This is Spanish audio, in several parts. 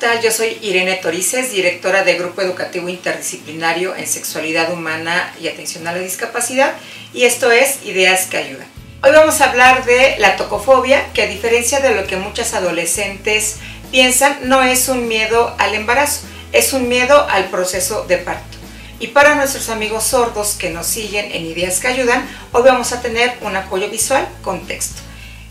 tal? Yo soy Irene Torices, directora de Grupo Educativo Interdisciplinario en Sexualidad Humana y Atención a la Discapacidad, y esto es Ideas que Ayudan. Hoy vamos a hablar de la tocofobia, que a diferencia de lo que muchas adolescentes piensan, no es un miedo al embarazo, es un miedo al proceso de parto. Y para nuestros amigos sordos que nos siguen en Ideas que Ayudan, hoy vamos a tener un apoyo visual con texto.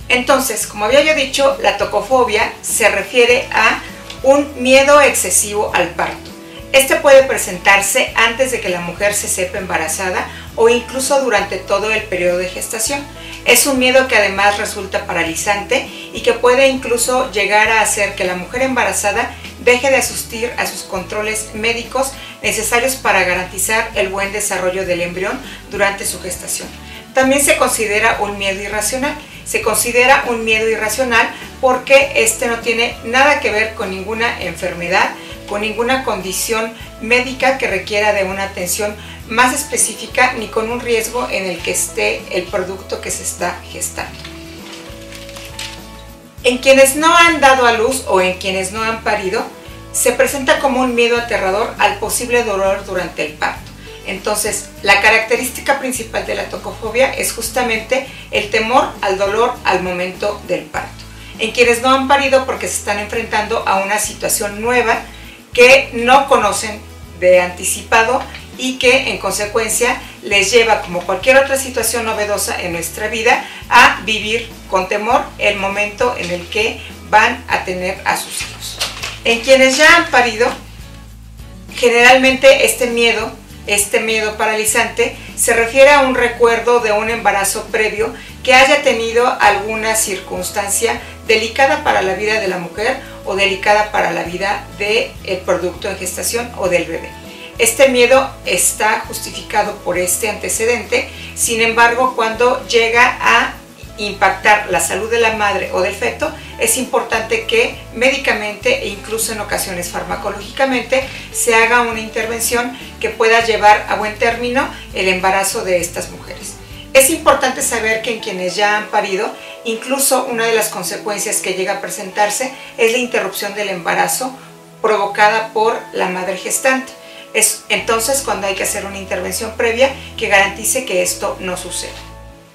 Entonces, como había yo dicho, la tocofobia se refiere a un miedo excesivo al parto. Este puede presentarse antes de que la mujer se sepa embarazada o incluso durante todo el periodo de gestación. Es un miedo que además resulta paralizante y que puede incluso llegar a hacer que la mujer embarazada deje de asistir a sus controles médicos necesarios para garantizar el buen desarrollo del embrión durante su gestación. También se considera un miedo irracional. Se considera un miedo irracional porque este no tiene nada que ver con ninguna enfermedad, con ninguna condición médica que requiera de una atención más específica ni con un riesgo en el que esté el producto que se está gestando. En quienes no han dado a luz o en quienes no han parido, se presenta como un miedo aterrador al posible dolor durante el parto. Entonces, la característica principal de la tocofobia es justamente el temor al dolor al momento del parto. En quienes no han parido porque se están enfrentando a una situación nueva que no conocen de anticipado y que en consecuencia les lleva, como cualquier otra situación novedosa en nuestra vida, a vivir con temor el momento en el que van a tener a sus hijos. En quienes ya han parido, generalmente este miedo este miedo paralizante se refiere a un recuerdo de un embarazo previo que haya tenido alguna circunstancia delicada para la vida de la mujer o delicada para la vida del producto en gestación o del bebé. Este miedo está justificado por este antecedente, sin embargo, cuando llega a impactar la salud de la madre o del feto, es importante que médicamente e incluso en ocasiones farmacológicamente se haga una intervención que pueda llevar a buen término el embarazo de estas mujeres. Es importante saber que en quienes ya han parido, incluso una de las consecuencias que llega a presentarse es la interrupción del embarazo provocada por la madre gestante. Es entonces cuando hay que hacer una intervención previa que garantice que esto no suceda.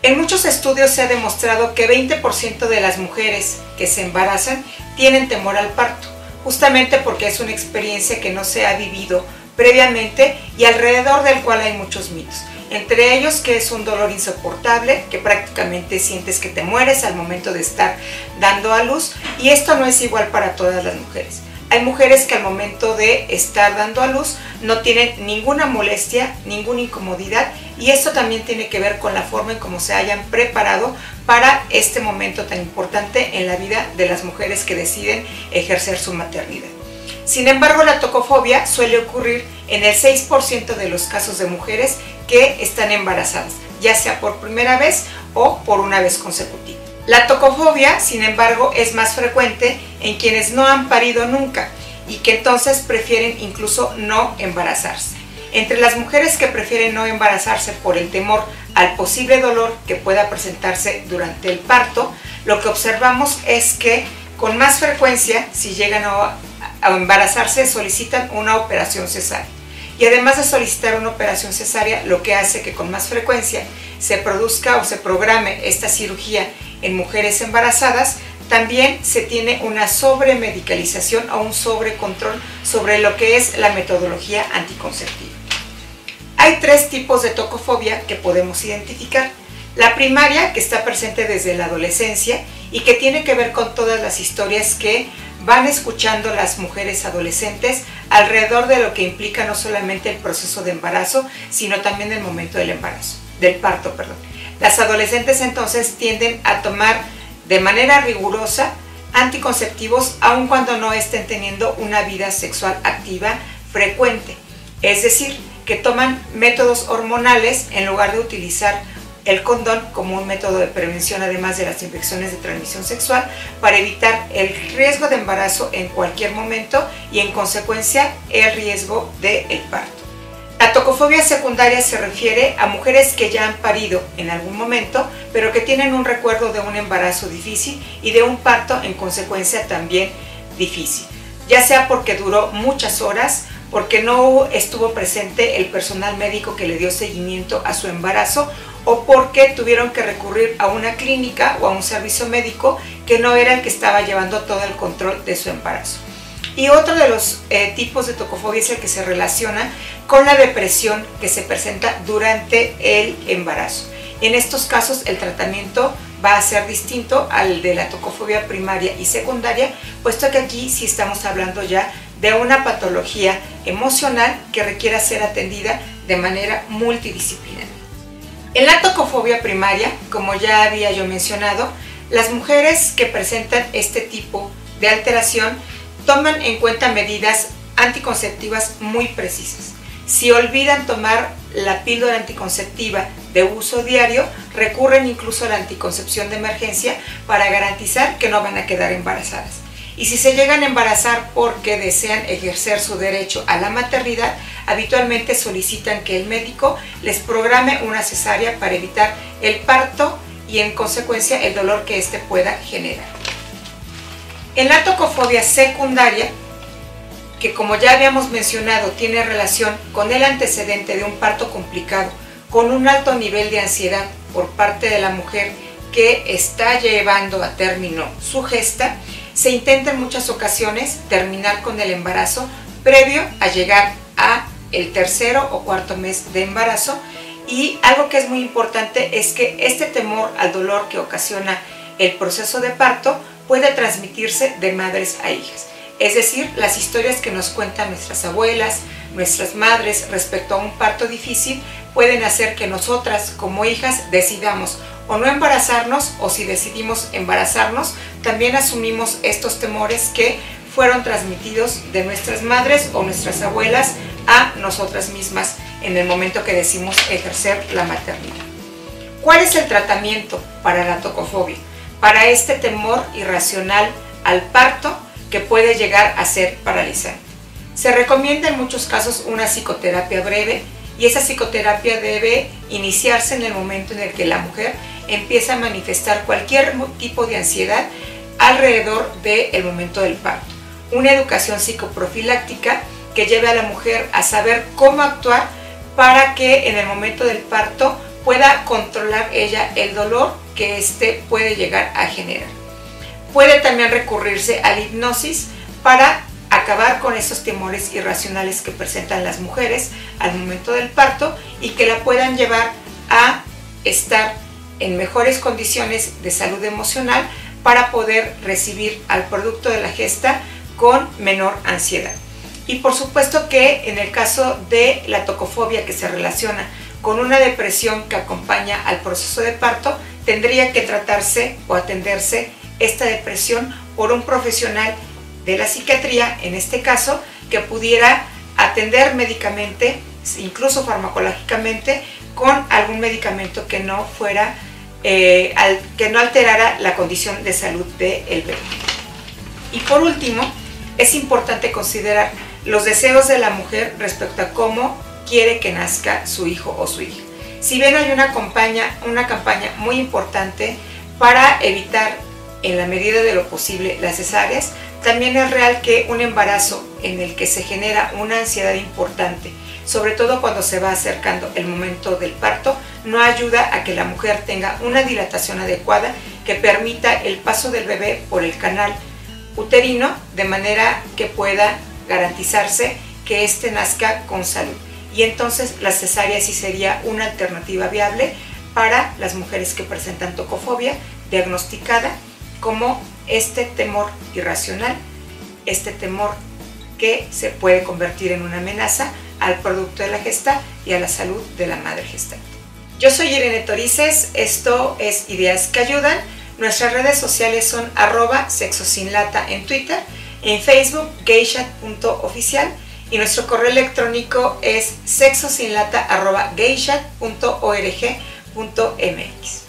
En muchos estudios se ha demostrado que 20% de las mujeres que se embarazan tienen temor al parto, justamente porque es una experiencia que no se ha vivido previamente y alrededor del cual hay muchos mitos. Entre ellos que es un dolor insoportable, que prácticamente sientes que te mueres al momento de estar dando a luz y esto no es igual para todas las mujeres. Hay mujeres que al momento de estar dando a luz no tienen ninguna molestia, ninguna incomodidad y esto también tiene que ver con la forma en cómo se hayan preparado para este momento tan importante en la vida de las mujeres que deciden ejercer su maternidad. Sin embargo, la tocofobia suele ocurrir en el 6% de los casos de mujeres que están embarazadas, ya sea por primera vez o por una vez consecutiva. La tocofobia, sin embargo, es más frecuente en quienes no han parido nunca y que entonces prefieren incluso no embarazarse. Entre las mujeres que prefieren no embarazarse por el temor al posible dolor que pueda presentarse durante el parto, lo que observamos es que con más frecuencia, si llegan a, embarazarse, solicitan una operación cesárea. Y además de solicitar una operación cesárea, lo que hace que con más frecuencia se produzca o se programe esta cirugía en mujeres embarazadas, también se tiene una sobremedicalización o un sobrecontrol sobre lo que es la metodología anticonceptiva. Hay tres tipos de tocofobia que podemos identificar. La primaria, que está presente desde la adolescencia y que tiene que ver con todas las historias que van escuchando las mujeres adolescentes alrededor de lo que implica no solamente el proceso de embarazo, sino también el momento del embarazo, del parto, perdón. Las adolescentes entonces tienden a tomar de manera rigurosa anticonceptivos aun cuando no estén teniendo una vida sexual activa frecuente. Es decir, que toman métodos hormonales en lugar de utilizar el condón como un método de prevención además de las infecciones de transmisión sexual para evitar el riesgo de embarazo en cualquier momento y en consecuencia el riesgo del el parto. La tocofobia secundaria se refiere a mujeres que ya han parido en algún momento, pero que tienen un recuerdo de un embarazo difícil y de un parto en consecuencia también difícil. ya sea porque duró muchas horas, porque no estuvo presente el personal médico que le dio seguimiento a su embarazo o porque tuvieron que recurrir a una clínica o a un servicio médico que no era el que estaba llevando todo el control de su embarazo. Y otro de los eh, tipos de tocofobia es el que se relaciona con la depresión que se presenta durante el embarazo. En estos casos el tratamiento va a ser distinto al de la tocofobia primaria y secundaria, puesto que aquí sí estamos hablando ya de una patología emocional que requiera ser atendida de manera multidisciplinaria. En la tocofobia primaria, como ya había yo mencionado, las mujeres que presentan este tipo de alteración toman en cuenta medidas anticonceptivas muy precisas. Si olvidan tomar la píldora anticonceptiva de uso diario, recurren incluso a la anticoncepción de emergencia para garantizar que no van a quedar embarazadas. Y si se llegan a embarazar porque desean ejercer su derecho a la maternidad, habitualmente solicitan que el médico les programe una cesárea para evitar el parto y en consecuencia el dolor que éste pueda generar. En la tocofobia secundaria, que como ya habíamos mencionado tiene relación con el antecedente de un parto complicado, con un alto nivel de ansiedad por parte de la mujer que está llevando a término su gesta, se intenta en muchas ocasiones terminar con el embarazo previo a llegar a el tercero o cuarto mes de embarazo y algo que es muy importante es que este temor al dolor que ocasiona el proceso de parto puede transmitirse de madres a hijas. Es decir, las historias que nos cuentan nuestras abuelas, nuestras madres respecto a un parto difícil pueden hacer que nosotras como hijas decidamos o no embarazarnos o si decidimos embarazarnos, también asumimos estos temores que fueron transmitidos de nuestras madres o nuestras abuelas a nosotras mismas en el momento que decimos ejercer la maternidad. ¿Cuál es el tratamiento para la tocofobia? Para este temor irracional al parto que puede llegar a ser paralizante. Se recomienda en muchos casos una psicoterapia breve y esa psicoterapia debe iniciarse en el momento en el que la mujer empieza a manifestar cualquier tipo de ansiedad alrededor del momento del parto. Una educación psicoprofiláctica que lleve a la mujer a saber cómo actuar para que en el momento del parto pueda controlar ella el dolor que éste puede llegar a generar. Puede también recurrirse a la hipnosis para acabar con esos temores irracionales que presentan las mujeres al momento del parto y que la puedan llevar a estar en mejores condiciones de salud emocional para poder recibir al producto de la gesta con menor ansiedad. Y por supuesto que en el caso de la tocofobia que se relaciona con una depresión que acompaña al proceso de parto, tendría que tratarse o atenderse esta depresión por un profesional de la psiquiatría, en este caso, que pudiera atender médicamente, incluso farmacológicamente, con algún medicamento que no fuera, eh, que no alterara la condición de salud del bebé. Y por último, es importante considerar los deseos de la mujer respecto a cómo quiere que nazca su hijo o su hija. Si bien hay una campaña, una campaña muy importante para evitar en la medida de lo posible las cesáreas, también es real que un embarazo en el que se genera una ansiedad importante, sobre todo cuando se va acercando el momento del parto, no ayuda a que la mujer tenga una dilatación adecuada que permita el paso del bebé por el canal uterino de manera que pueda garantizarse que éste nazca con salud. Y entonces la cesárea sí sería una alternativa viable para las mujeres que presentan tocofobia diagnosticada como este temor irracional, este temor que se puede convertir en una amenaza al producto de la gesta y a la salud de la madre gestante. Yo soy Irene Torices, esto es Ideas que Ayudan. Nuestras redes sociales son arroba sexo sin lata en Twitter, en Facebook geisha.oficial y nuestro correo electrónico es sexosinlata arroba geisha.org.mx.